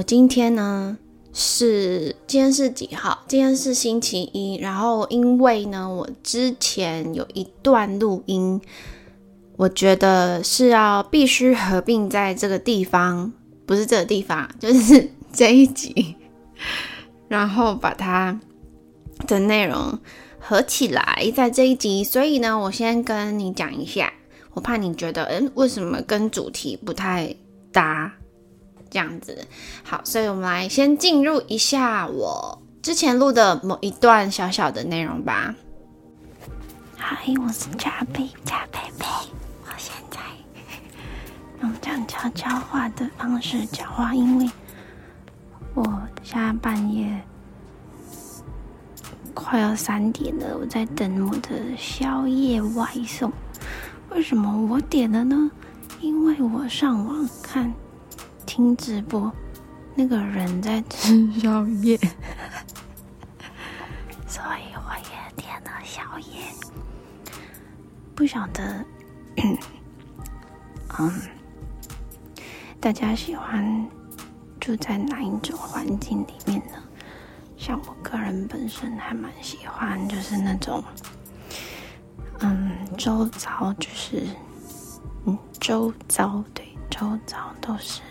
我今天呢是今天是几号？今天是星期一。然后因为呢，我之前有一段录音，我觉得是要必须合并在这个地方，不是这个地方，就是这一集，然后把它的内容合起来在这一集。所以呢，我先跟你讲一下，我怕你觉得，嗯，为什么跟主题不太搭？这样子，好，所以我们来先进入一下我之前录的某一段小小的内容吧。嗨，我是加贝加贝贝，我现在用这样悄悄话的方式讲话，因为我下半夜快要三点了，我在等我的宵夜外送。为什么我点了呢？因为我上网看。听直播，那个人在吃宵夜，所以我也点了宵夜。不晓得，嗯，大家喜欢住在哪一种环境里面呢？像我个人本身还蛮喜欢，就是那种，嗯，周遭就是，嗯，周遭对，周遭都是。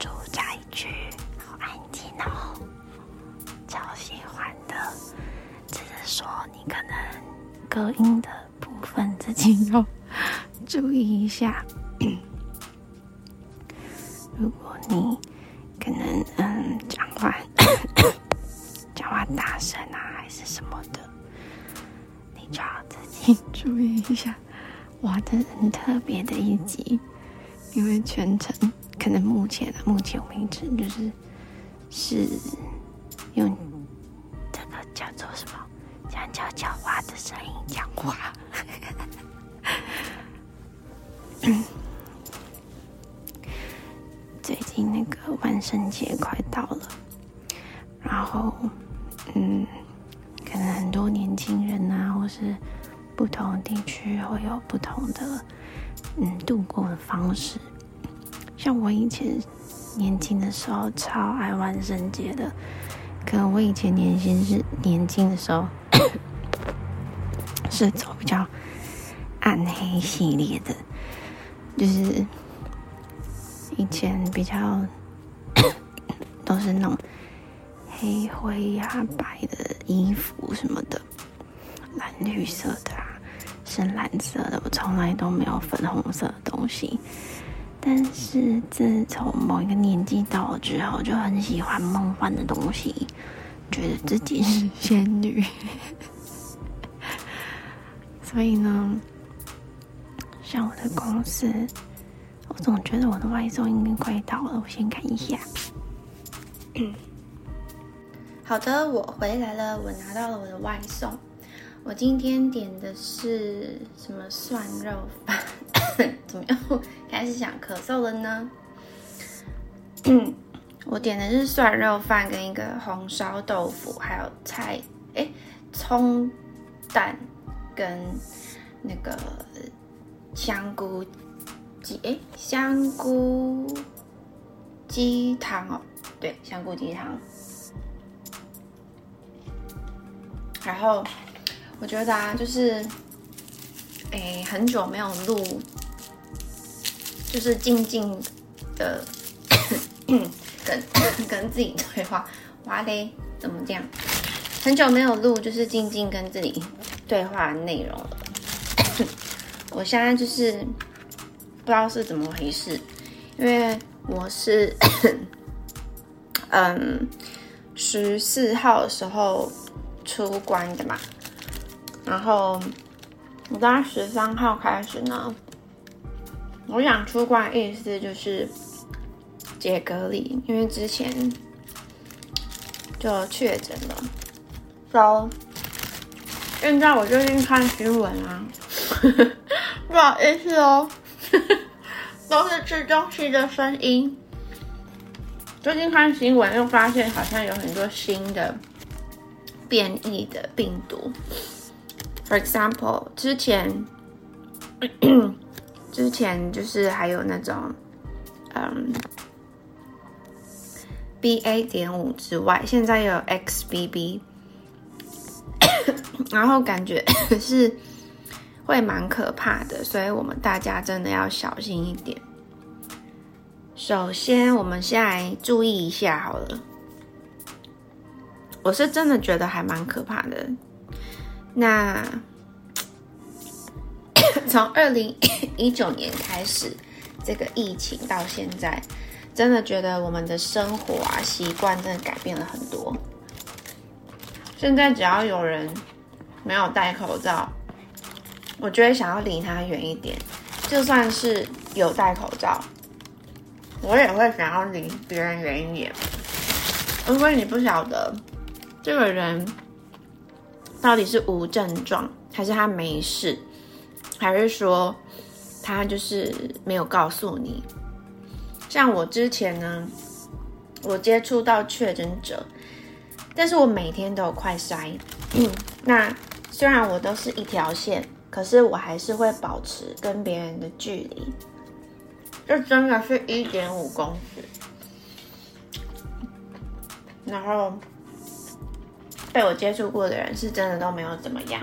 住宅区，好安静哦，超喜欢的。只是说你可能隔音的部分自己要 注意一下。如果你可能嗯讲话 讲话大声啊，还是什么的，你就要自己 注意一下。哇，这很特别的一集，因为全程。可能目前啊，目前为止就是是用这个叫做什么，讲悄悄话的声音讲话。最近那个万圣节快到了，然后嗯，可能很多年轻人啊，或是不同地区会有不同的嗯度过的方式。像我以前年轻的时候超爱万圣节的，可我以前年轻是年轻的时候 是走比较暗黑系列的，就是以前比较 都是那种黑灰呀白的衣服什么的，蓝绿色的啊，深蓝色的，我从来都没有粉红色的东西。但是自从某一个年纪到了之后，就很喜欢梦幻的东西，觉得自己是仙女。所以呢，像我的公司，我总觉得我的外送应该快到了，我先看一下。好的，我回来了，我拿到了我的外送。我今天点的是什么蒜肉饭？怎么又？开始想咳嗽了呢？我点的是蒜肉饭跟一个红烧豆腐，还有菜，哎，葱蛋跟那个香菇鸡，哎，香菇鸡汤哦，对，香菇鸡汤。然后我觉得啊，就是，哎，很久没有录。就是静静的 跟 跟自己对话，哇嘞，怎么这样？很久没有录，就是静静跟自己对话内容了。我现在就是不知道是怎么回事，因为我是嗯十四号时候出关的嘛，然后我在十三号开始呢。我想出关意思就是解隔离，因为之前就确诊了。So，现在我最近看新闻啊，不好意思哦，都是吃东西的声音。最近看新闻又发现好像有很多新的变异的病毒。For example，之前。之前就是还有那种，嗯，BA 点五之外，现在有 XBB，然后感觉是会蛮可怕的，所以我们大家真的要小心一点。首先，我们先来注意一下好了。我是真的觉得还蛮可怕的。那从二零一九年开始，这个疫情到现在，真的觉得我们的生活啊习惯真的改变了很多。现在只要有人没有戴口罩，我就会想要离他远一点。就算是有戴口罩，我也会想要离别人远一点，因为你不晓得。这个人到底是无症状，还是他没事，还是说他就是没有告诉你？像我之前呢，我接触到确诊者，但是我每天都有快筛。嗯 那虽然我都是一条线，可是我还是会保持跟别人的距离，就真的是一点五公尺，然后。被我接触过的人是真的都没有怎么样，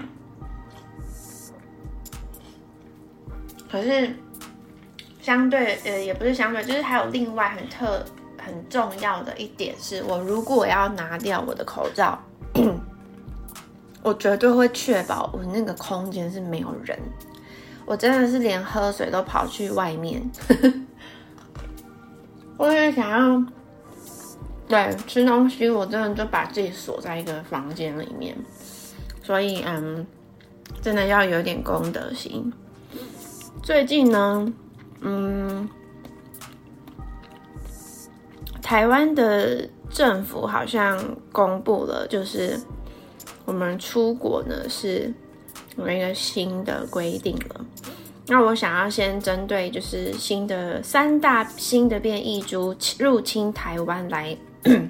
可是相对呃也不是相对，就是还有另外很特很重要的一点是，我如果要拿掉我的口罩，我绝对会确保我那个空间是没有人。我真的是连喝水都跑去外面，我也想要。对，吃东西我真的就把自己锁在一个房间里面，所以嗯，真的要有点公德心。最近呢，嗯，台湾的政府好像公布了，就是我们出国呢是有一个新的规定了。那我想要先针对就是新的三大新的变异株入侵台湾来。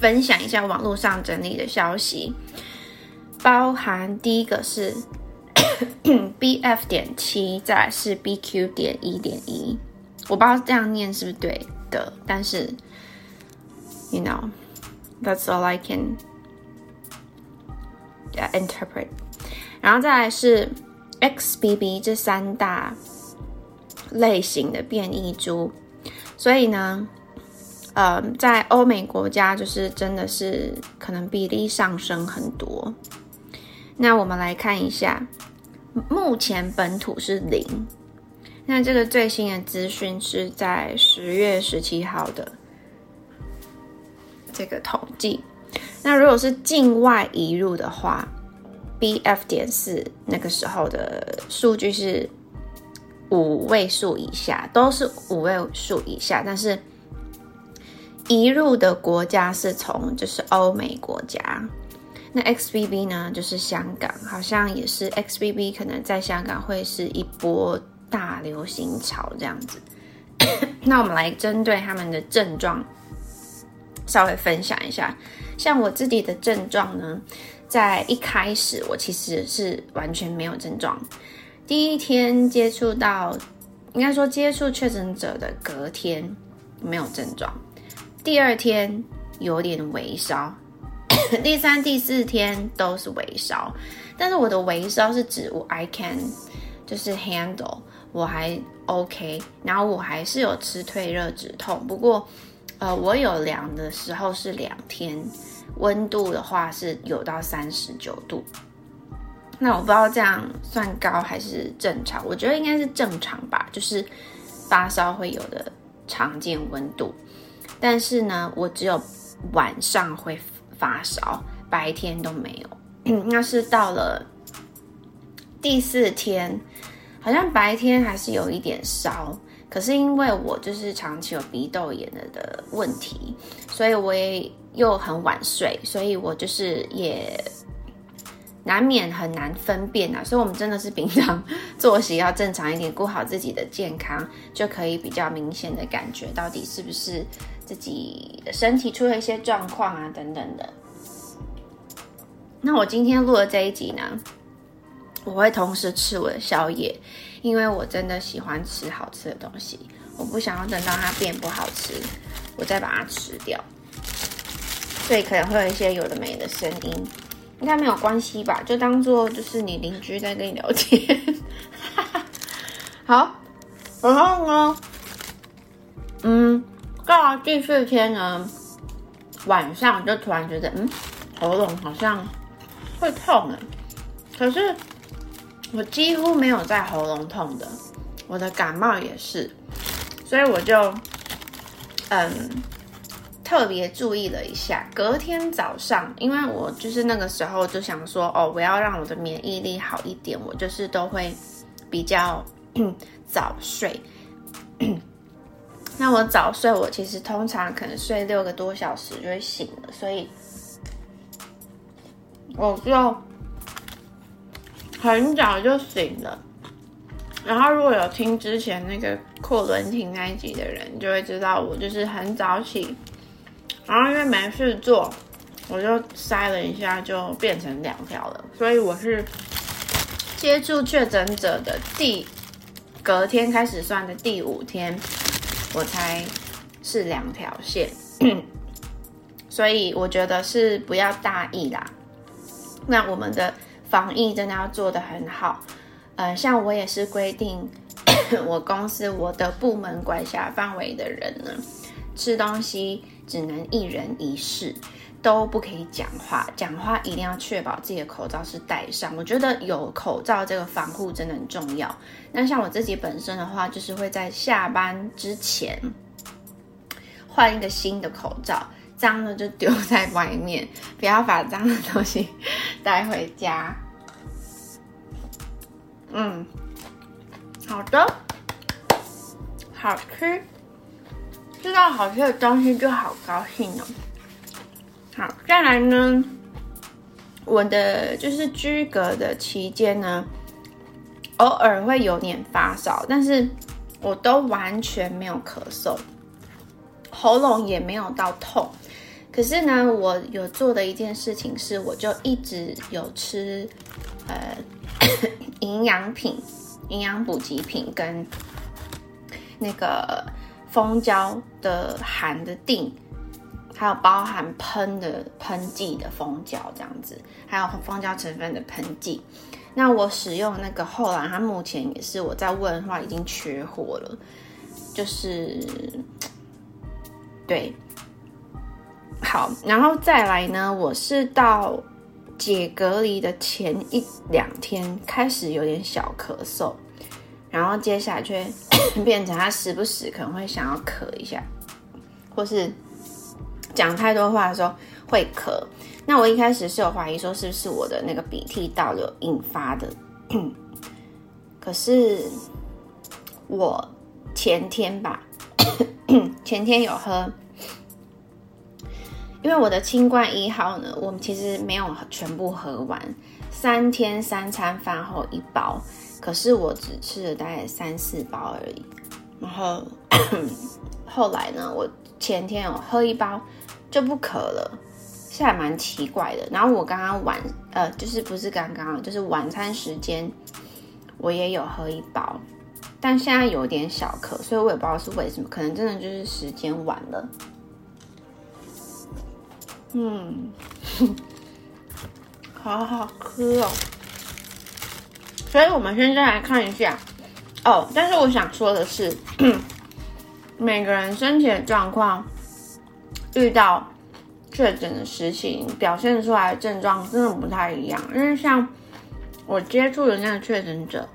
分享一下网络上整理的消息，包含第一个是 B F 点七，再来是 B Q 点一点一，我不知道这样念是不是对的，但是，you know，that's all I can interpret。然后再来是 X B B 这三大类型的变异株，所以呢。呃，在欧美国家，就是真的是可能比例上升很多。那我们来看一下，目前本土是零。那这个最新的资讯是在十月十七号的这个统计。那如果是境外移入的话，B F 点四那个时候的数据是五位数以下，都是五位数以下，但是。移入的国家是从就是欧美国家，那 XBB 呢就是香港，好像也是 XBB 可能在香港会是一波大流行潮这样子。那我们来针对他们的症状稍微分享一下，像我自己的症状呢，在一开始我其实是完全没有症状，第一天接触到，应该说接触确诊者的隔天没有症状。第二天有点微烧，第三、第四天都是微烧，但是我的微烧是指我 I can 就是 handle，我还 OK，然后我还是有吃退热止痛，不过呃我有量的时候是两天，温度的话是有到三十九度，那我不知道这样算高还是正常，我觉得应该是正常吧，就是发烧会有的常见温度。但是呢，我只有晚上会发烧，白天都没有。那是到了第四天，好像白天还是有一点烧，可是因为我就是长期有鼻窦炎的的问题，所以我也又很晚睡，所以我就是也。难免很难分辨啊，所以我们真的是平常作息要正常一点，顾好自己的健康，就可以比较明显的感觉到底是不是自己的身体出了一些状况啊等等的。那我今天录的这一集呢，我会同时吃我的宵夜，因为我真的喜欢吃好吃的东西，我不想要等到它变不好吃，我再把它吃掉。所以可能会有一些有的没的声音，应该没有关系吧？就当做就是你邻居在跟你聊天。好，然后呢，嗯，到了第四天呢，晚上就突然觉得，嗯，喉咙好像会痛了。可是我几乎没有在喉咙痛的，我的感冒也是，所以我就，嗯。特别注意了一下，隔天早上，因为我就是那个时候就想说，哦，我要让我的免疫力好一点，我就是都会比较早睡。那我早睡，我其实通常可能睡六个多小时就会醒了，所以我就很早就醒了。然后如果有听之前那个扩伦廷那一集的人，就会知道我就是很早起。然后因为没事做，我就塞了一下，就变成两条了。所以我是接触确诊者的第隔天开始算的第五天，我猜是两条线。所以我觉得是不要大意啦。那我们的防疫真的要做得很好。呃，像我也是规定，我公司我的部门管辖范围的人呢，吃东西。只能一人一室，都不可以讲话。讲话一定要确保自己的口罩是戴上。我觉得有口罩这个防护真的很重要。那像我自己本身的话，就是会在下班之前换一个新的口罩，脏的就丢在外面，不要把脏的东西带回家。嗯，好的，好吃。知道好吃的东西就好高兴哦。好，再来呢，我的就是居隔的期间呢，偶尔会有点发烧，但是我都完全没有咳嗽，喉咙也没有到痛。可是呢，我有做的一件事情是，我就一直有吃呃 营养品、营养补给品跟那个。蜂胶的含的定，还有包含喷的喷剂的蜂胶这样子，还有蜂胶成分的喷剂。那我使用那个后来，它目前也是我在问的话已经缺货了，就是对，好，然后再来呢，我是到解隔离的前一两天开始有点小咳嗽。然后接下来就会 变成他时不时可能会想要咳一下，或是讲太多话的时候会咳。那我一开始是有怀疑说是不是我的那个鼻涕倒流引发的，可是我前天吧，前天有喝，因为我的清冠一号呢，我们其实没有全部喝完，三天三餐饭后一包。可是我只吃了大概三四包而已，然后 后来呢，我前天有喝一包就不渴了，是还蛮奇怪的。然后我刚刚晚呃，就是不是刚刚，就是晚餐时间我也有喝一包，但现在有点小渴，所以我也不知道是为什么，可能真的就是时间晚了。嗯，好好喝哦。所以，我们现在来看一下哦。但是，我想说的是，每个人身体的状况，遇到确诊的事情，表现出来的症状真的不太一样。因为像我接触的那个确诊者，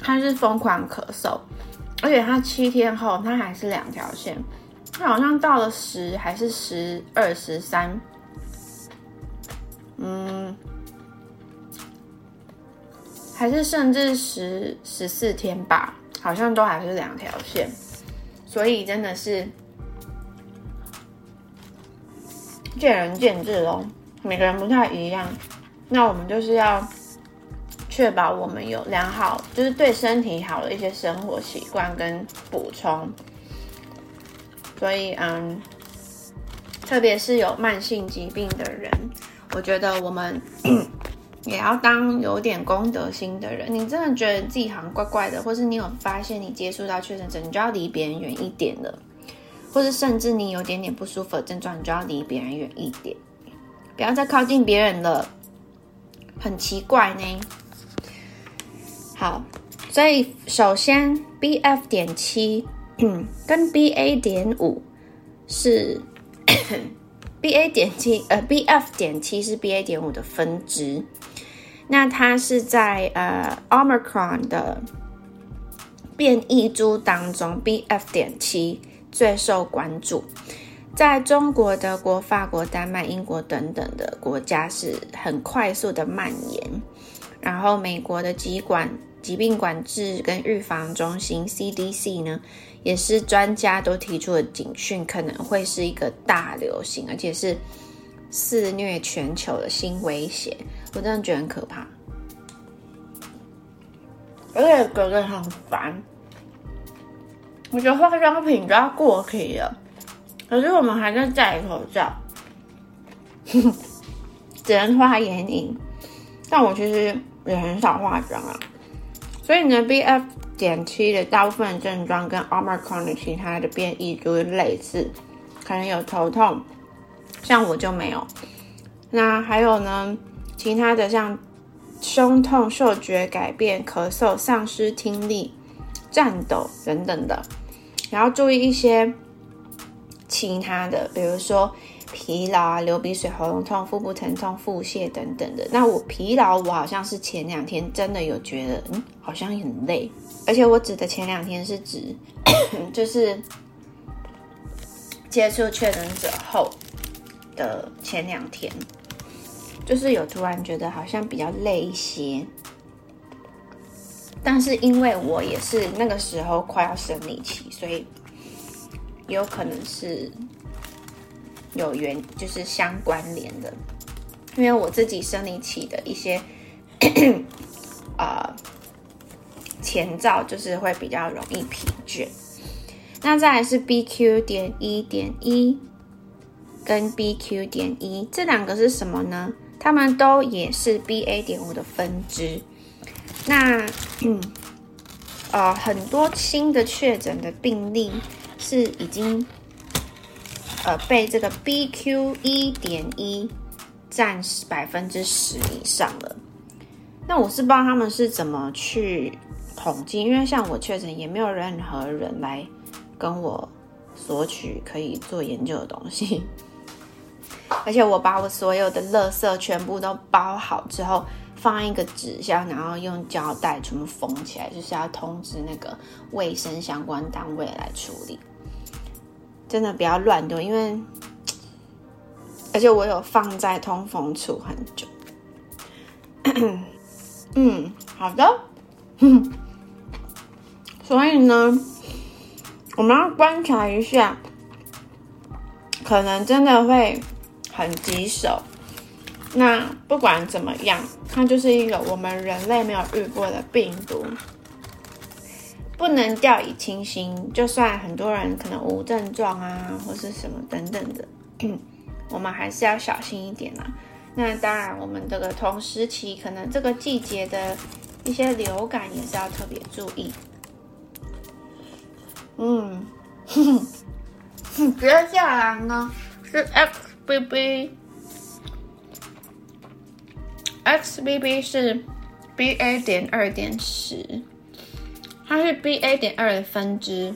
他是疯狂咳嗽，而且他七天后他还是两条线，他好像到了十还是十二十三，嗯。还是甚至十十四天吧，好像都还是两条线，所以真的是见仁见智喽，每个人不太一样。那我们就是要确保我们有良好，就是对身体好的一些生活习惯跟补充。所以，嗯，特别是有慢性疾病的人，我觉得我们。也要当有点公德心的人。你真的觉得自己好像怪怪的，或是你有发现你接触到确诊者，你就要离别人远一点了。或者甚至你有点点不舒服的症状，你就要离别人远一点，不要再靠近别人了，很奇怪呢。好，所以首先 B F 点七跟 B A 点五是 B A 点七，呃 B F 点七是 B A 点五的分支，那它是在呃 Omicron 的变异株当中，B F 点七。最受关注，在中国、德国、法国、丹麦、英国等等的国家是很快速的蔓延。然后，美国的疾管疾病管制跟预防中心 CDC 呢，也是专家都提出了警讯，可能会是一个大流行，而且是肆虐全球的新威胁。我真的觉得很可怕，而且觉得很烦。我觉得化妆品都要过期了，可是我们还在戴口罩，只能画眼影。但我其实也很少化妆啊，所以呢，B F 点七的大部分症状跟 Omicron 的其他的变异株类似，可能有头痛，像我就没有。那还有呢，其他的像胸痛、嗅觉改变、咳嗽、丧失听力、颤抖等等的。然后注意一些其他的，比如说疲劳啊、流鼻水、喉咙痛、腹部疼痛、腹泻等等的。那我疲劳，我好像是前两天真的有觉得，嗯，好像很累。而且我指的前两天是指，就是接触确诊者后的前两天，就是有突然觉得好像比较累一些。但是因为我也是那个时候快要生理期，所以有可能是有缘，就是相关联的。因为我自己生理期的一些啊前兆，就是会比较容易疲倦。那再来是 BQ 点一点一跟 BQ 点一这两个是什么呢？它们都也是 BA 点五的分支。那嗯，呃，很多新的确诊的病例是已经呃被这个 BQ 一点一占百分之十以上了。那我是不知道他们是怎么去统计，因为像我确诊也没有任何人来跟我索取可以做研究的东西，而且我把我所有的垃圾全部都包好之后。放一个纸箱，然后用胶带全部封起来，就是要通知那个卫生相关单位来处理。真的不要乱丢，因为 而且我有放在通风处很久。嗯，好的。所以呢，我们要观察一下，可能真的会很棘手。那不管怎么样，它就是一个我们人类没有遇过的病毒，不能掉以轻心。就算很多人可能无症状啊，或是什么等等的，我们还是要小心一点啦。那当然，我们这个同时期可能这个季节的一些流感也是要特别注意。嗯，哼哼接下来呢是 XBB。XBB 是 BA 点二点十，它是 BA 点二的分支，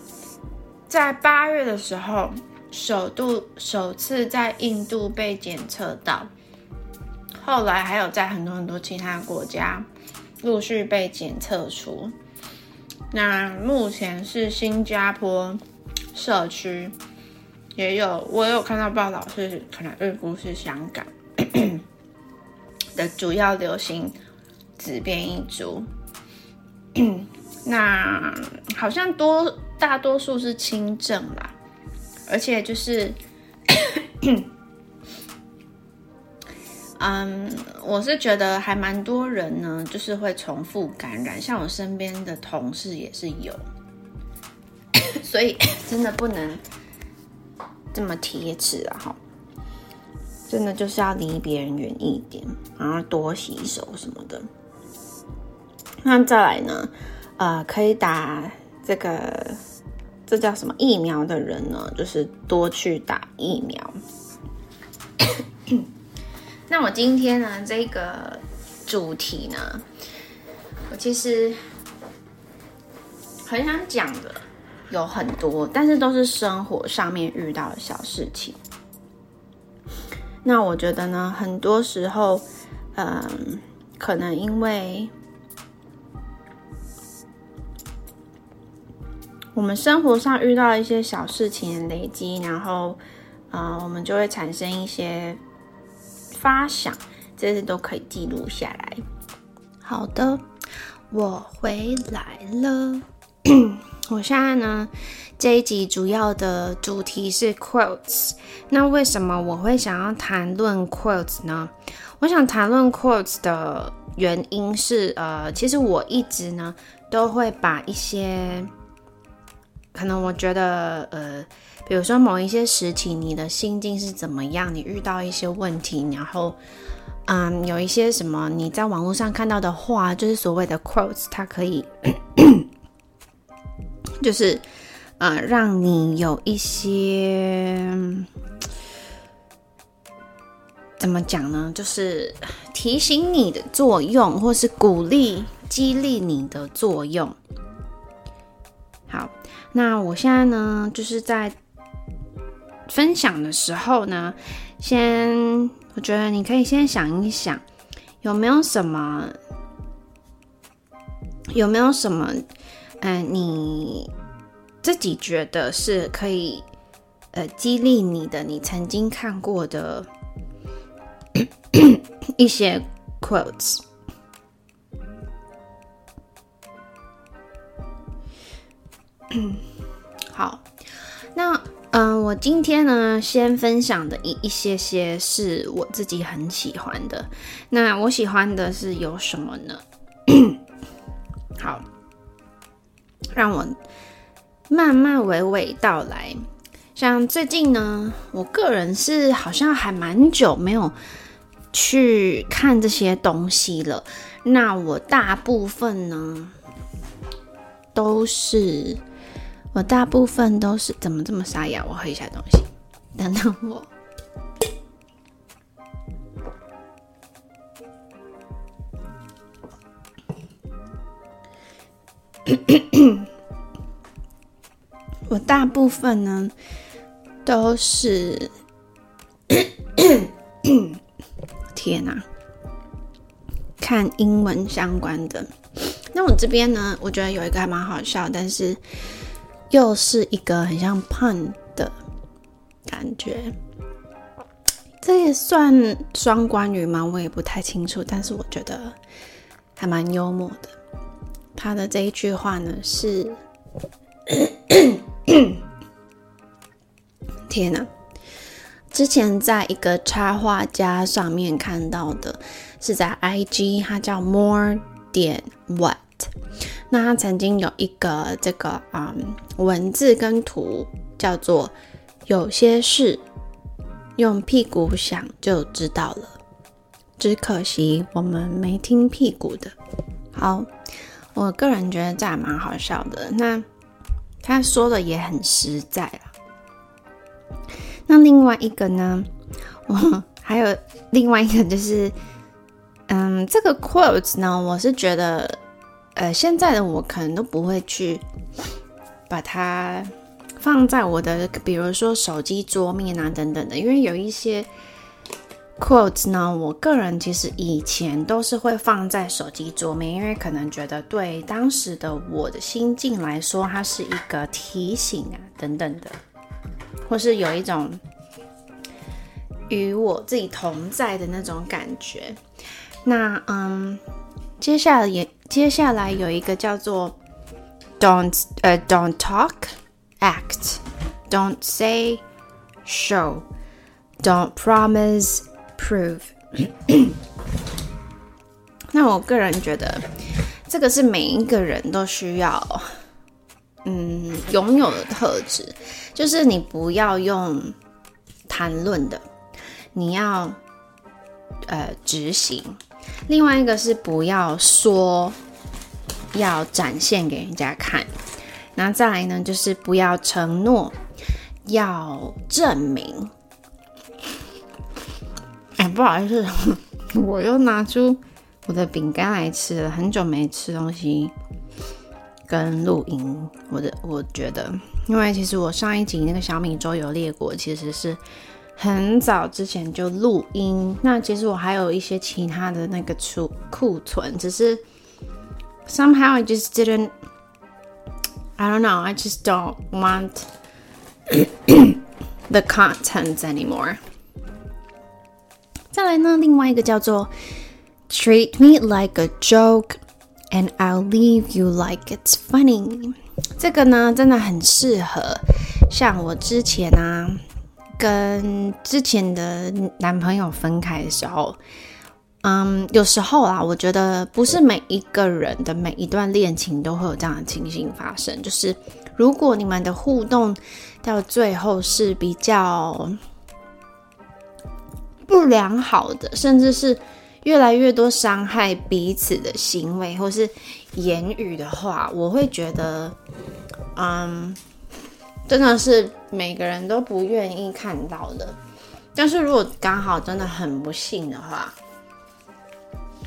在八月的时候首度首次在印度被检测到，后来还有在很多很多其他国家陆续被检测出。那目前是新加坡社区也有，我有看到报道是可能预估是香港。的主要流行子变异株，那好像多大多数是轻症啦，而且就是，嗯，我是觉得还蛮多人呢，就是会重复感染，像我身边的同事也是有，所以 真的不能这么贴纸啊！哈。真的就是要离别人远一点，然后多洗手什么的。那再来呢？呃，可以打这个这叫什么疫苗的人呢，就是多去打疫苗。那我今天呢，这个主题呢，我其实很想讲的有很多，但是都是生活上面遇到的小事情。那我觉得呢，很多时候，嗯，可能因为我们生活上遇到一些小事情的累积，然后，啊，我们就会产生一些发想，这些都可以记录下来。好的，我回来了。我现在呢，这一集主要的主题是 quotes。那为什么我会想要谈论 quotes 呢？我想谈论 quotes 的原因是，呃，其实我一直呢都会把一些可能我觉得，呃，比如说某一些时期你的心境是怎么样，你遇到一些问题，然后，嗯，有一些什么你在网络上看到的话，就是所谓的 quotes，它可以。就是，呃，让你有一些怎么讲呢？就是提醒你的作用，或是鼓励、激励你的作用。好，那我现在呢，就是在分享的时候呢，先我觉得你可以先想一想，有没有什么，有没有什么。嗯，你自己觉得是可以呃激励你的，你曾经看过的 一些 quotes。好，那嗯，我今天呢，先分享的一一些些是我自己很喜欢的。那我喜欢的是有什么呢？好。让我慢慢娓娓道来。像最近呢，我个人是好像还蛮久没有去看这些东西了。那我大部分呢，都是我大部分都是怎么这么沙哑？我喝一下东西，等等我。我大部分呢都是，天哪，看英文相关的。那我这边呢，我觉得有一个还蛮好笑，但是又是一个很像 pun 的感觉。这也算双关语吗？我也不太清楚，但是我觉得还蛮幽默的。他的这一句话呢是，天哪！之前在一个插画家上面看到的，是在 IG，他叫 More 点 What。那他曾经有一个这个嗯文字跟图，叫做有些事用屁股想就知道了，只可惜我们没听屁股的。好。我个人觉得这还蛮好笑的。那他说的也很实在啦。那另外一个呢，我还有另外一个就是，嗯，这个 quotes 呢，我是觉得，呃，现在的我可能都不会去把它放在我的，比如说手机桌面啊等等的，因为有一些。Quotes 呢？我个人其实以前都是会放在手机桌面，因为可能觉得对当时的我的心境来说，它是一个提醒啊等等的，或是有一种与我自己同在的那种感觉。那嗯，接下来也接下来有一个叫做 don't 呃 don't talk act don't say show don't promise Prove，那我个人觉得，这个是每一个人都需要，嗯，拥有的特质，就是你不要用谈论的，你要呃执行。另外一个是不要说，要展现给人家看。那再来呢，就是不要承诺，要证明。不好意思，我又拿出我的饼干来吃了，很久没吃东西跟录音。我的我觉得，因为其实我上一集那个小米周游列国其实是很早之前就录音，那其实我还有一些其他的那个储库存，只是 somehow I just didn't I don't know I just don't want the contents anymore. 再来呢，另外一个叫做 Treat me like a joke and I'll leave you like it's funny。这个呢，真的很适合像我之前啊，跟之前的男朋友分开的时候，嗯，有时候啊，我觉得不是每一个人的每一段恋情都会有这样的情形发生。就是如果你们的互动到最后是比较。不良好的，甚至是越来越多伤害彼此的行为或是言语的话，我会觉得，嗯，真的是每个人都不愿意看到的。但是如果刚好真的很不幸的话，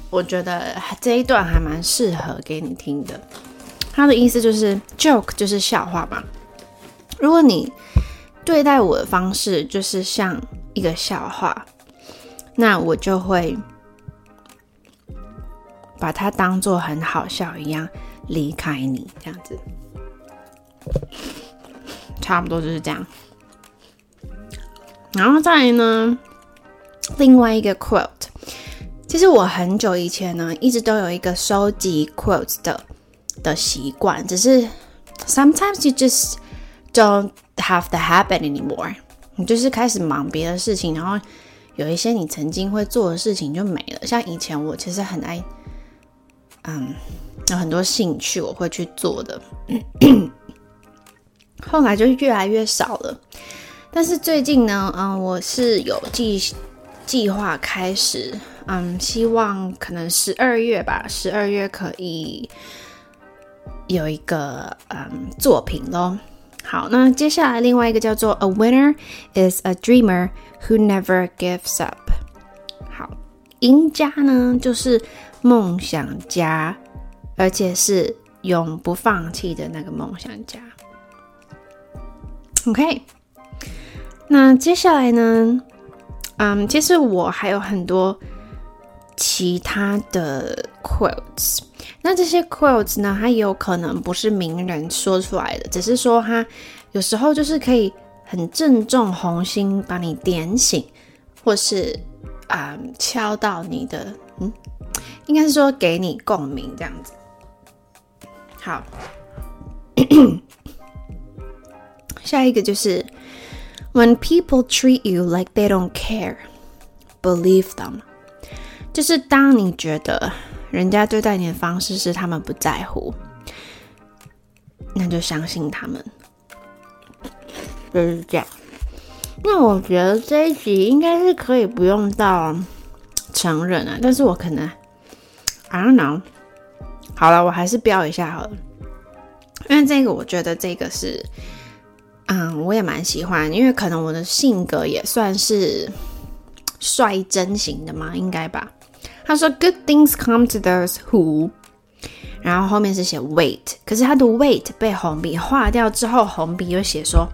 我觉得这一段还蛮适合给你听的。他的意思就是 joke 就是笑话嘛。如果你对待我的方式就是像一个笑话。那我就会把它当做很好笑一样离开你，这样子，差不多就是这样。然后再呢，另外一个 quote，其实我很久以前呢，一直都有一个收集 quotes 的的习惯，只是 sometimes you just don't have the habit anymore，你就是开始忙别的事情，然后。有一些你曾经会做的事情就没了，像以前我其实很爱，嗯，有很多兴趣我会去做的，后来就越来越少了。但是最近呢，嗯，我是有计计划开始，嗯，希望可能十二月吧，十二月可以有一个嗯作品咯。好，那接下来另外一个叫做 A winner is a dreamer who never gives up。好，赢家呢就是梦想家，而且是永不放弃的那个梦想家。OK，那接下来呢？嗯，其实我还有很多其他的 quotes。那这些 quotes 呢？它有可能不是名人说出来的，只是说他有时候就是可以很正中红心，把你点醒，或是啊敲到你的，嗯，应该是说给你共鸣这样子。好，下一个就是 When people treat you like they don't care, believe them。就是当你觉得。人家对待你的方式是他们不在乎，那就相信他们，就是这样。那我觉得这一集应该是可以不用到成人啊，但是我可能 I don't know。好了，我还是标一下好了，因为这个我觉得这个是，嗯，我也蛮喜欢，因为可能我的性格也算是率真型的嘛，应该吧。他说：“Good things come to those who…… 然后后面是写 wait，可是他的 wait 被红笔划掉之后，红笔又写说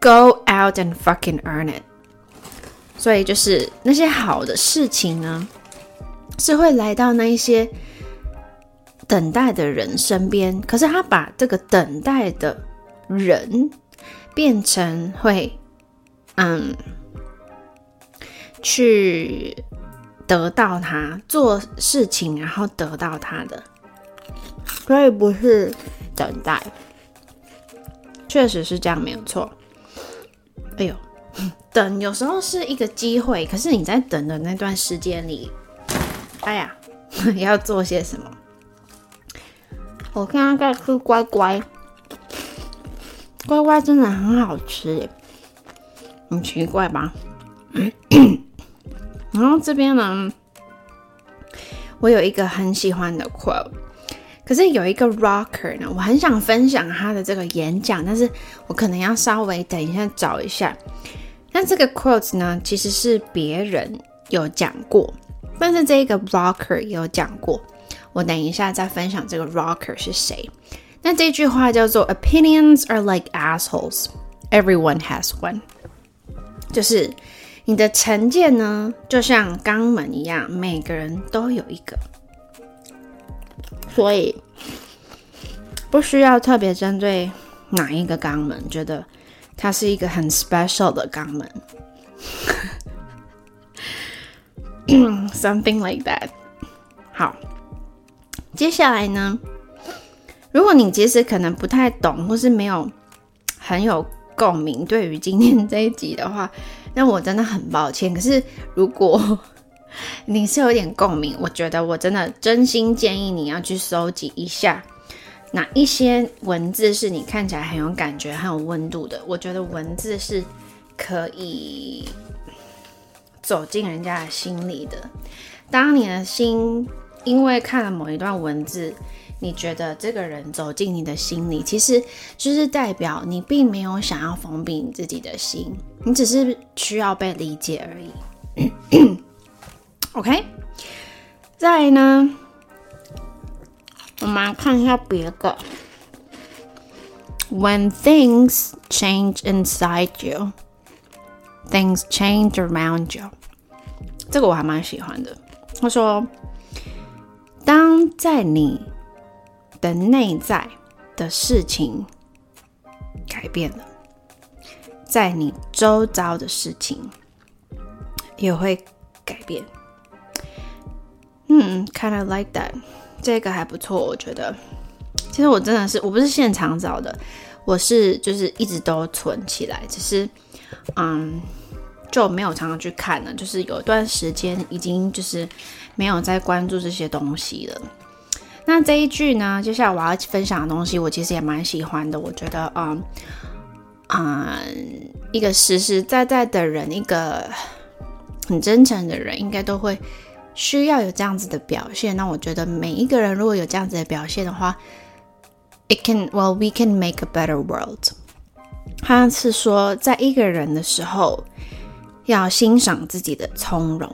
Go out and fucking earn it。所以就是那些好的事情呢，是会来到那一些等待的人身边。可是他把这个等待的人变成会，嗯，去。”得到他做事情，然后得到他的，所以不是等待，确实是这样，没有错。哎呦，等有时候是一个机会，可是你在等的那段时间里，哎呀，要做些什么？我刚刚在吃乖乖，乖乖真的很好吃，很奇怪吧？然后这边呢，我有一个很喜欢的 quote，可是有一个 rocker 呢，我很想分享他的这个演讲，但是我可能要稍微等一下找一下。那这个 quote 呢，其实是别人有讲过，但是这个 rocker 有讲过。我等一下再分享这个 rocker 是谁。那这句话叫做 “Opinions are like assholes, everyone has one”，就是你的成见呢，就像肛门一样，每个人都有一个。所以不需要特别针对哪一个肛门，觉得它是一个很 special 的肛门，something like that。好，接下来呢，如果你其实可能不太懂，或是没有很有共鸣，对于今天这一集的话，那我真的很抱歉。可是如果 你是有点共鸣，我觉得我真的真心建议你要去搜集一下哪一些文字是你看起来很有感觉、很有温度的。我觉得文字是可以走进人家的心里的。当你的心因为看了某一段文字，你觉得这个人走进你的心里，其实就是代表你并没有想要封闭你自己的心，你只是需要被理解而已。OK，再呢，我们来看一下别的。When things change inside you, things change around you。这个我还蛮喜欢的。他说，当在你的内在的事情改变了，在你周遭的事情也会改变。嗯，kind of like that，这个还不错，我觉得。其实我真的是，我不是现场找的，我是就是一直都存起来，只是嗯就没有常常去看了，就是有一段时间已经就是没有在关注这些东西了。那这一句呢，接下来我要分享的东西，我其实也蛮喜欢的。我觉得，嗯嗯，一个实实在在的人，一个很真诚的人，应该都会。需要有这样子的表现，那我觉得每一个人如果有这样子的表现的话，it can well we can make a better world。他是说，在一个人的时候要欣赏自己的从容，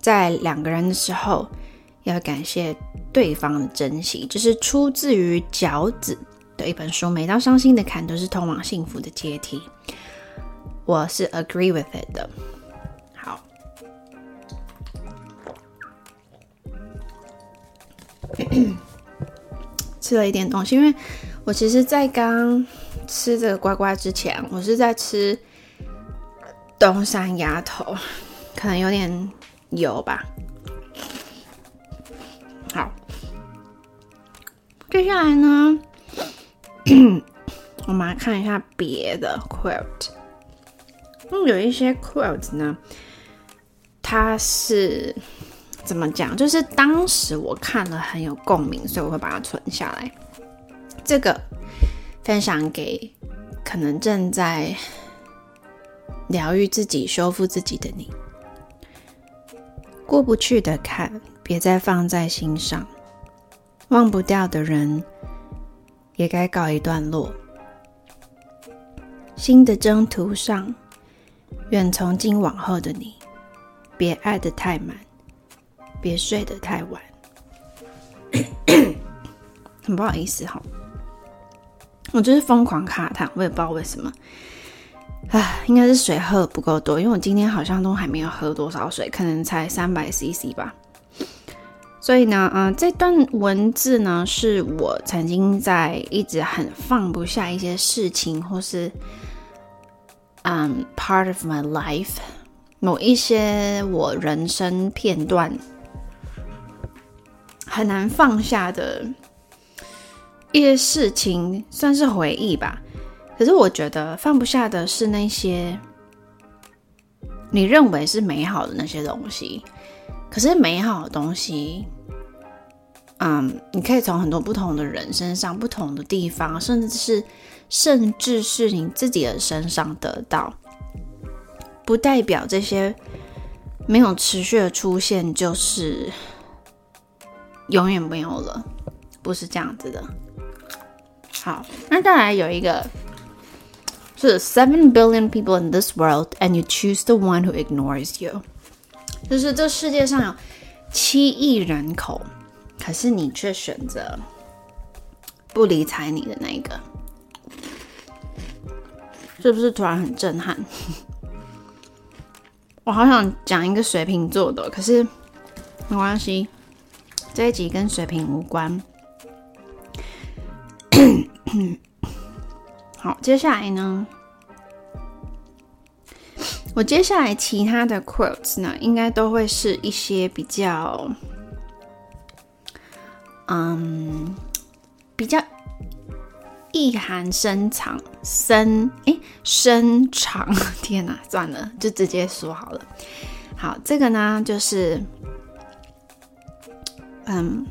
在两个人的时候要感谢对方的珍惜，这是出自于饺子的一本书。每道伤心的坎都是通往幸福的阶梯，我是 agree with it 的。好 吃了一点东西，因为我其实，在刚吃这个乖乖之前，我是在吃东山鸭头，可能有点油吧。接下来呢，我们来看一下别的 quilt。嗯，有一些 quilt 呢，它是。怎么讲？就是当时我看了很有共鸣，所以我会把它存下来。这个分享给可能正在疗愈自己、修复自己的你。过不去的坎，别再放在心上；忘不掉的人，也该告一段落。新的征途上，愿从今往后的你，别爱得太满。别睡得太晚，很不好意思哈，我就是疯狂卡痰，我也不知道为什么，唉，应该是水喝不够多，因为我今天好像都还没有喝多少水，可能才三百 CC 吧。所以呢，嗯，这段文字呢，是我曾经在一直很放不下一些事情，或是嗯，part of my life，某一些我人生片段。很难放下的一些事情，算是回忆吧。可是我觉得放不下的是那些你认为是美好的那些东西。可是美好的东西，嗯，你可以从很多不同的人身上、不同的地方，甚至是甚至是你自己的身上得到，不代表这些没有持续的出现就是。永远没有了，不是这样子的。好，那再来有一个是 Seven billion people in this world, and you choose the one who ignores you。就是这世界上有七亿人口，可是你却选择不理睬你的那一个，是不是突然很震撼？我好想讲一个水瓶座的，可是没关系，这一集跟水瓶无关。好，接下来呢？我接下来其他的 quotes 呢，应该都会是一些比较，嗯，比较意涵深长、深哎深长。天哪，算了，就直接说好了。好，这个呢，就是，嗯。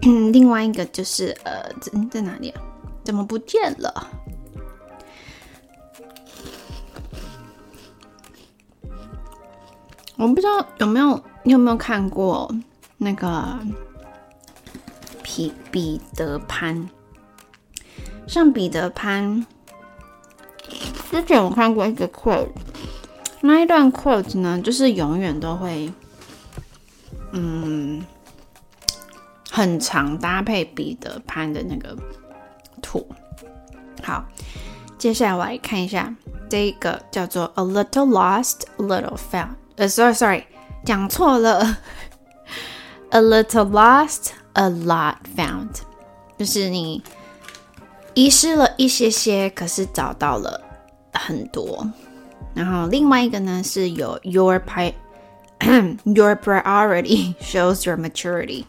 另外一个就是呃，在在哪里啊？怎么不见了？我不知道有没有你有没有看过那个彼彼得潘？像彼得潘，之前我看过一个 quote，那一段 quote 呢，就是永远都会，嗯。很长搭配彼得潘的那个图。好，接下来我来看一下这个叫做 "A little lost, a little found"。呃，sorry，sorry，讲错了。"A little lost, a lot found"，就是你遗失了一些些，可是找到了很多。然后另外一个呢是有 "Your pri your priority shows your maturity"。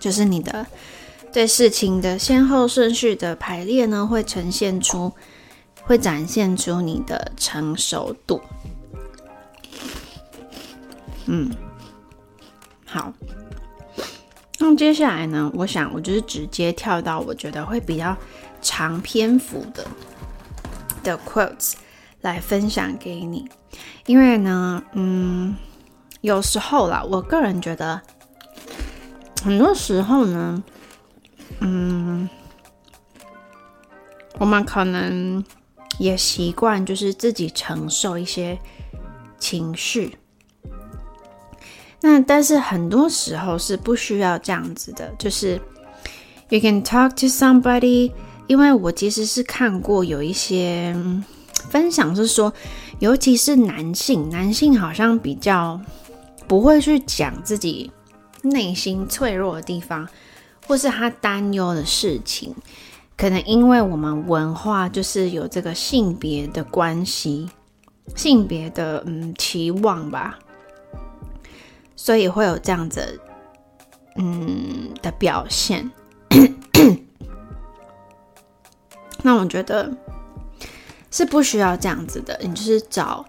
就是你的对事情的先后顺序的排列呢，会呈现出，会展现出你的成熟度。嗯，好。那接下来呢，我想我就是直接跳到我觉得会比较长篇幅的的 quotes 来分享给你，因为呢，嗯，有时候啦，我个人觉得。很多时候呢，嗯，我们可能也习惯就是自己承受一些情绪。那但是很多时候是不需要这样子的，就是 you can talk to somebody。因为我其实是看过有一些分享是说，尤其是男性，男性好像比较不会去讲自己。内心脆弱的地方，或是他担忧的事情，可能因为我们文化就是有这个性别的关系，性别的嗯期望吧，所以会有这样子嗯的表现。那我觉得是不需要这样子的，你就是找。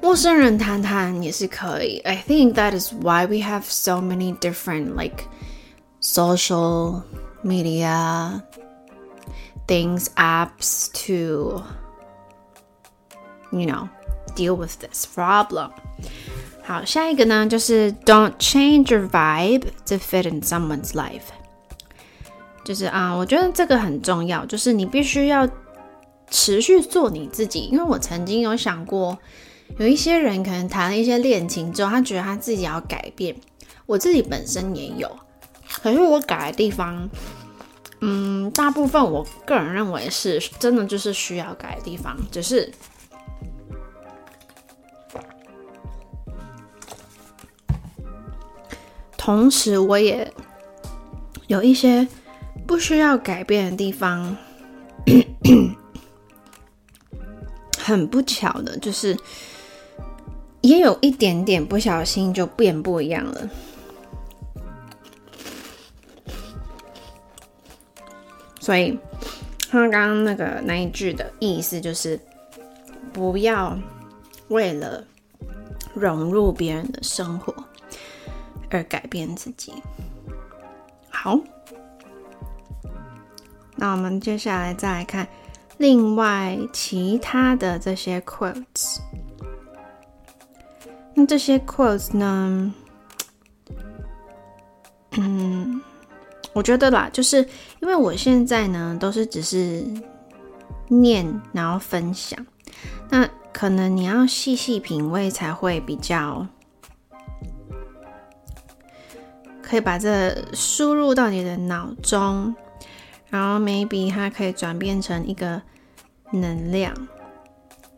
陌生人谈谈也是可以。I think that is why we have so many different like social media things, apps to you know deal with this problem. 好，下一个呢就是 Don't change your vibe to fit in someone's life。就是啊，我觉得这个很重要，就是你必须要持续做你自己。因为我曾经有想过。有一些人可能谈了一些恋情之后，他觉得他自己要改变。我自己本身也有，可是我改的地方，嗯，大部分我个人认为是真的就是需要改的地方，只是同时我也有一些不需要改变的地方。很不巧的就是。也有一点点不小心就变不一样了，所以他刚刚那个那一句的意思就是不要为了融入别人的生活而改变自己。好，那我们接下来再来看另外其他的这些 quotes。那这些 quotes 呢？嗯，我觉得啦，就是因为我现在呢都是只是念，然后分享，那可能你要细细品味才会比较。可以把这输入到你的脑中，然后 maybe 它可以转变成一个能量，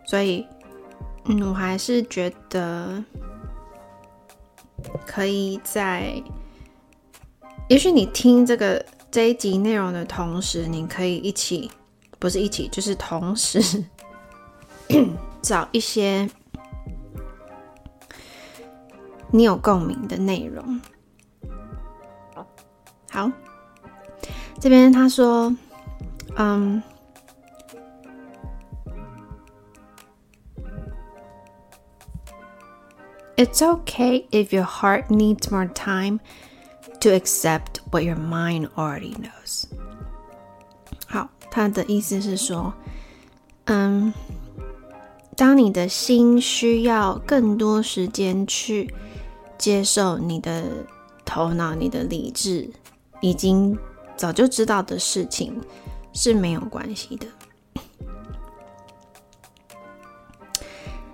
所以，嗯，我还是觉得可以在，也许你听这个这一集内容的同时，你可以一起，不是一起，就是同时 找一些你有共鸣的内容。好，这边他说，嗯，It's okay if your heart needs more time to accept what your mind already knows。好，他的意思是说，嗯，当你的心需要更多时间去接受你的头脑、你的理智。已经早就知道的事情是没有关系的。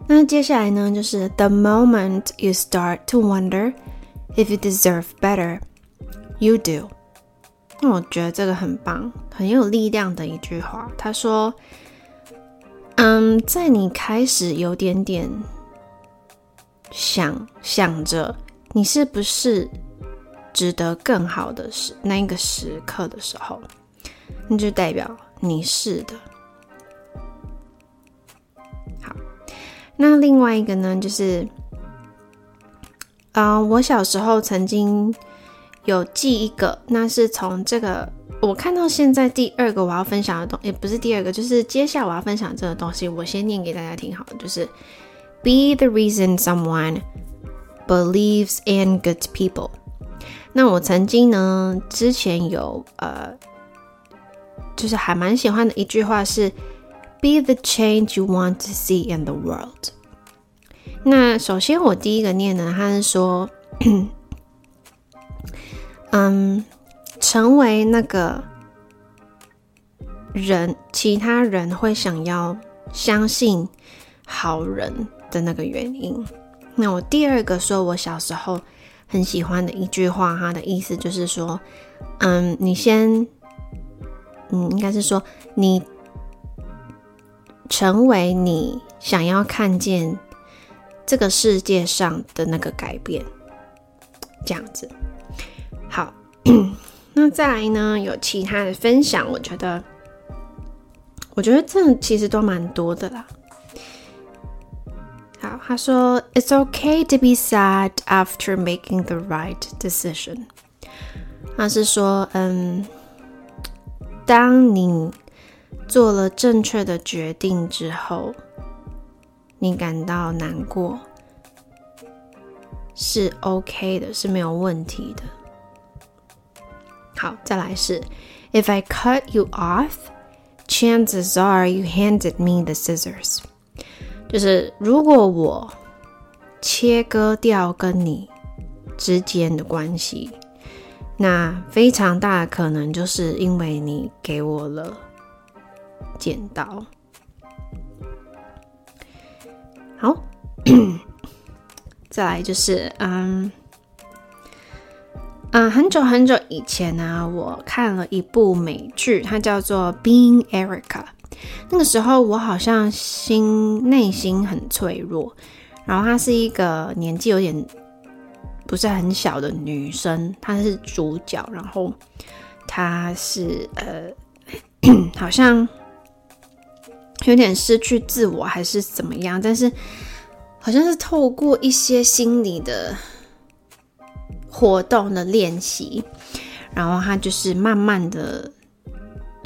那接下来呢，就是 The moment you start to wonder if you deserve better, you do。那我觉得这个很棒，很有力量的一句话。他说：“嗯，在你开始有点点想想着你是不是。”值得更好的时那一个时刻的时候，那就代表你是的。好，那另外一个呢，就是，啊，我小时候曾经有记一个，那是从这个我看到现在第二个我要分享的东，也不是第二个，就是接下来我要分享这个东西，我先念给大家听好了，就是 Be the reason someone believes in good people。那我曾经呢，之前有呃，就是还蛮喜欢的一句话是 “Be the change you want to see in the world”。那首先我第一个念呢，他是说，嗯，成为那个人，其他人会想要相信好人的那个原因。那我第二个说，我小时候。很喜欢的一句话，它的意思就是说，嗯，你先，嗯，应该是说你成为你想要看见这个世界上的那个改变，这样子。好，那再来呢？有其他的分享？我觉得，我觉得这其实都蛮多的啦。好，他说：“It's okay to be sad after making the right decision。”他是说，嗯，当你做了正确的决定之后，你感到难过是 OK 的，是没有问题的。好，再来是：“If I cut you off, chances are you handed me the scissors。” 就是如果我切割掉跟你之间的关系，那非常大的可能就是因为你给我了剪刀。好，再来就是嗯嗯，很久很久以前呢，我看了一部美剧，它叫做《Being Erica》。那个时候我好像心内心很脆弱，然后她是一个年纪有点不是很小的女生，她是主角，然后她是呃 好像有点失去自我还是怎么样，但是好像是透过一些心理的活动的练习，然后她就是慢慢的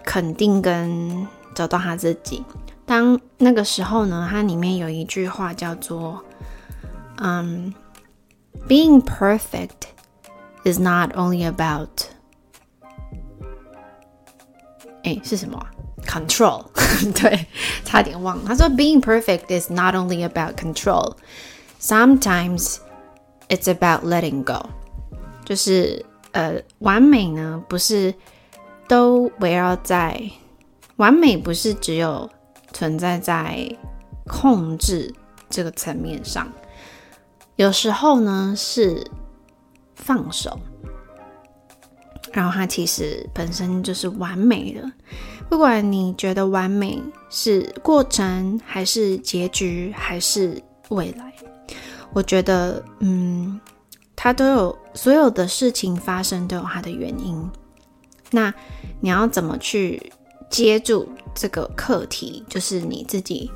肯定跟。找到他自己。当那个时候呢，它里面有一句话叫做“嗯，being perfect is not only about…… 哎，是什么？control？对，差点忘了。他说：“Being perfect is not only about control. Sometimes it's about letting go。”就是 呃，完美呢不是都围绕在 完美，不是只有存在在控制这个层面上，有时候呢是放手。然后它其实本身就是完美的，不管你觉得完美是过程，还是结局，还是未来，我觉得，嗯，它都有所有的事情发生都有它的原因。那你要怎么去接住这个课题，就是你自己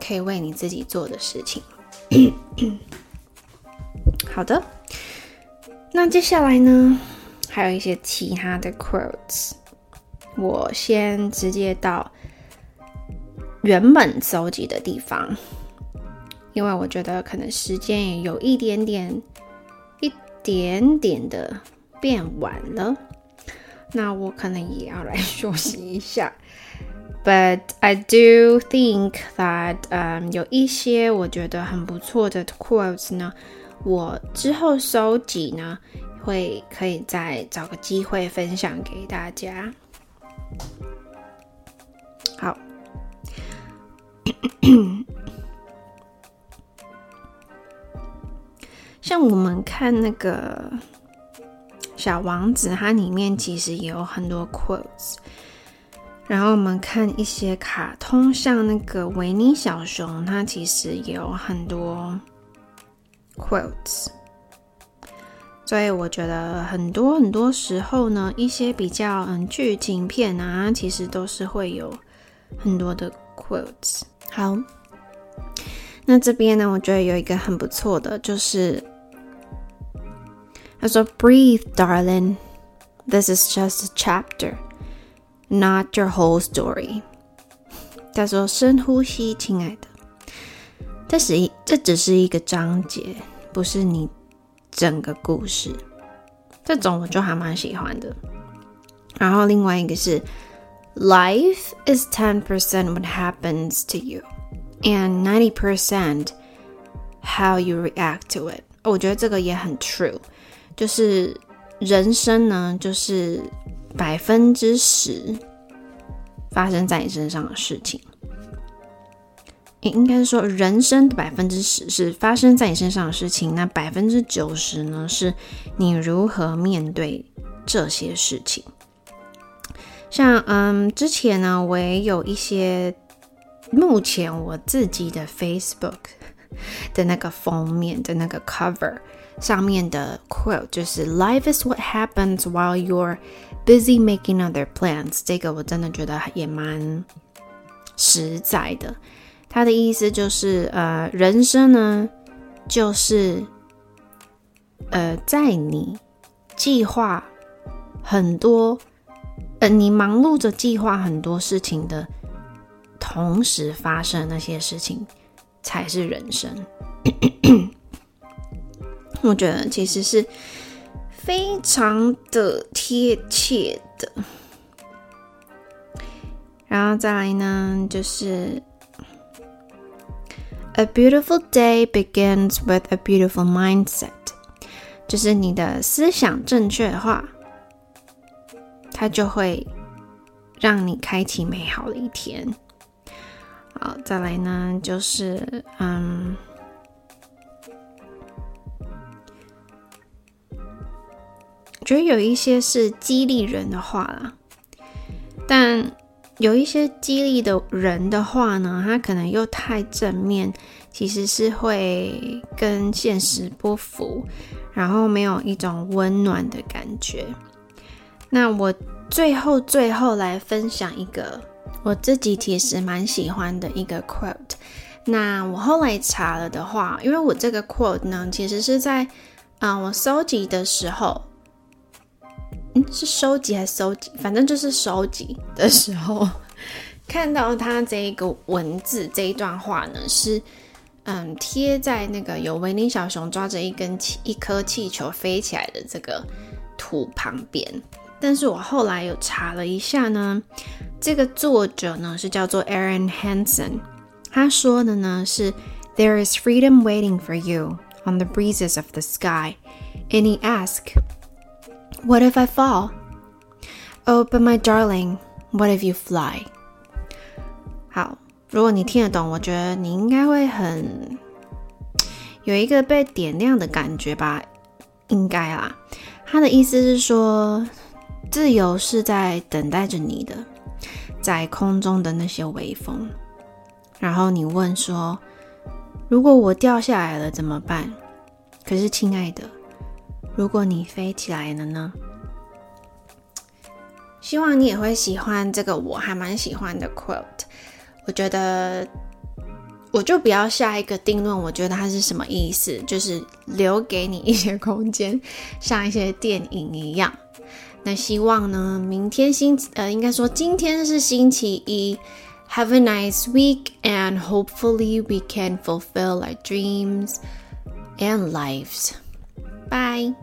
可以为你自己做的事情。好的，那接下来呢？还有一些其他的 quotes，我先直接到原本搜集的地方，因为我觉得可能时间也有一点点、一点点的变晚了，那我可能也要来休息一下。But I do think that，嗯，有一些我觉得很不错的 quotes 呢，我之后收集呢。会可以再找个机会分享给大家。好，像我们看那个小王子，它里面其实也有很多 quotes。然后我们看一些卡通，像那个维尼小熊，它其实也有很多 quotes。所以我觉得很多很多时候呢，一些比较嗯剧情片啊，其实都是会有很多的 quotes。好，那这边呢，我觉得有一个很不错的，就是 他说：“Breathe, darling. This is just a chapter, not your whole story。”他说：“深呼吸，亲爱的，这是一这只是一个章节，不是你。”整个故事，这种我就还蛮喜欢的。然后另外一个是，Life is ten percent what happens to you, and ninety percent how you react to it。我觉得这个也很 true， 就是人生呢，就是百分之十发生在你身上的事情。应该说，人生的百分之十是发生在你身上的事情，那百分之九十呢，是你如何面对这些事情。像嗯，之前呢，我也有一些，目前我自己的 Facebook 的那个封面的那个 cover 上面的 quote 就是 “Life is what happens while you're busy making other plans”。这个我真的觉得也蛮实在的。他的意思就是，呃，人生呢，就是，呃，在你计划很多，呃，你忙碌着计划很多事情的同时发生那些事情，才是人生。我觉得其实是非常的贴切的。然后再来呢，就是。A beautiful day begins with a beautiful mindset。就是你的思想正确的话，它就会让你开启美好的一天。好，再来呢，就是嗯，觉得有一些是激励人的话啦，但。有一些激励的人的话呢，他可能又太正面，其实是会跟现实不符，然后没有一种温暖的感觉。那我最后最后来分享一个我自己其实蛮喜欢的一个 quote。那我后来查了的话，因为我这个 quote 呢，其实是在啊我收集的时候。嗯是收集还是收集？反正就是收集的时候，看到他这一个文字这一段话呢，是嗯贴在那个有维尼小熊抓着一根气一颗气球飞起来的这个图旁边。但是我后来有查了一下呢，这个作者呢是叫做 Aaron Hansen，他说的呢是 There is freedom waiting for you on the breezes of the sky，and he ask。What if I fall? Oh, but my darling, what if you fly? 好，如果你听得懂，我觉得你应该会很有一个被点亮的感觉吧，应该啦。他的意思是说，自由是在等待着你的，在空中的那些微风。然后你问说，如果我掉下来了怎么办？可是，亲爱的，如果你飞起来了呢？希望你也会喜欢这个，我还蛮喜欢的 quote。我觉得，我就不要下一个定论，我觉得它是什么意思，就是留给你一些空间，像一些电影一样。那希望呢，明天星呃，应该说今天是星期一。Have a nice week, and hopefully, we can fulfill our dreams and lives. Bye.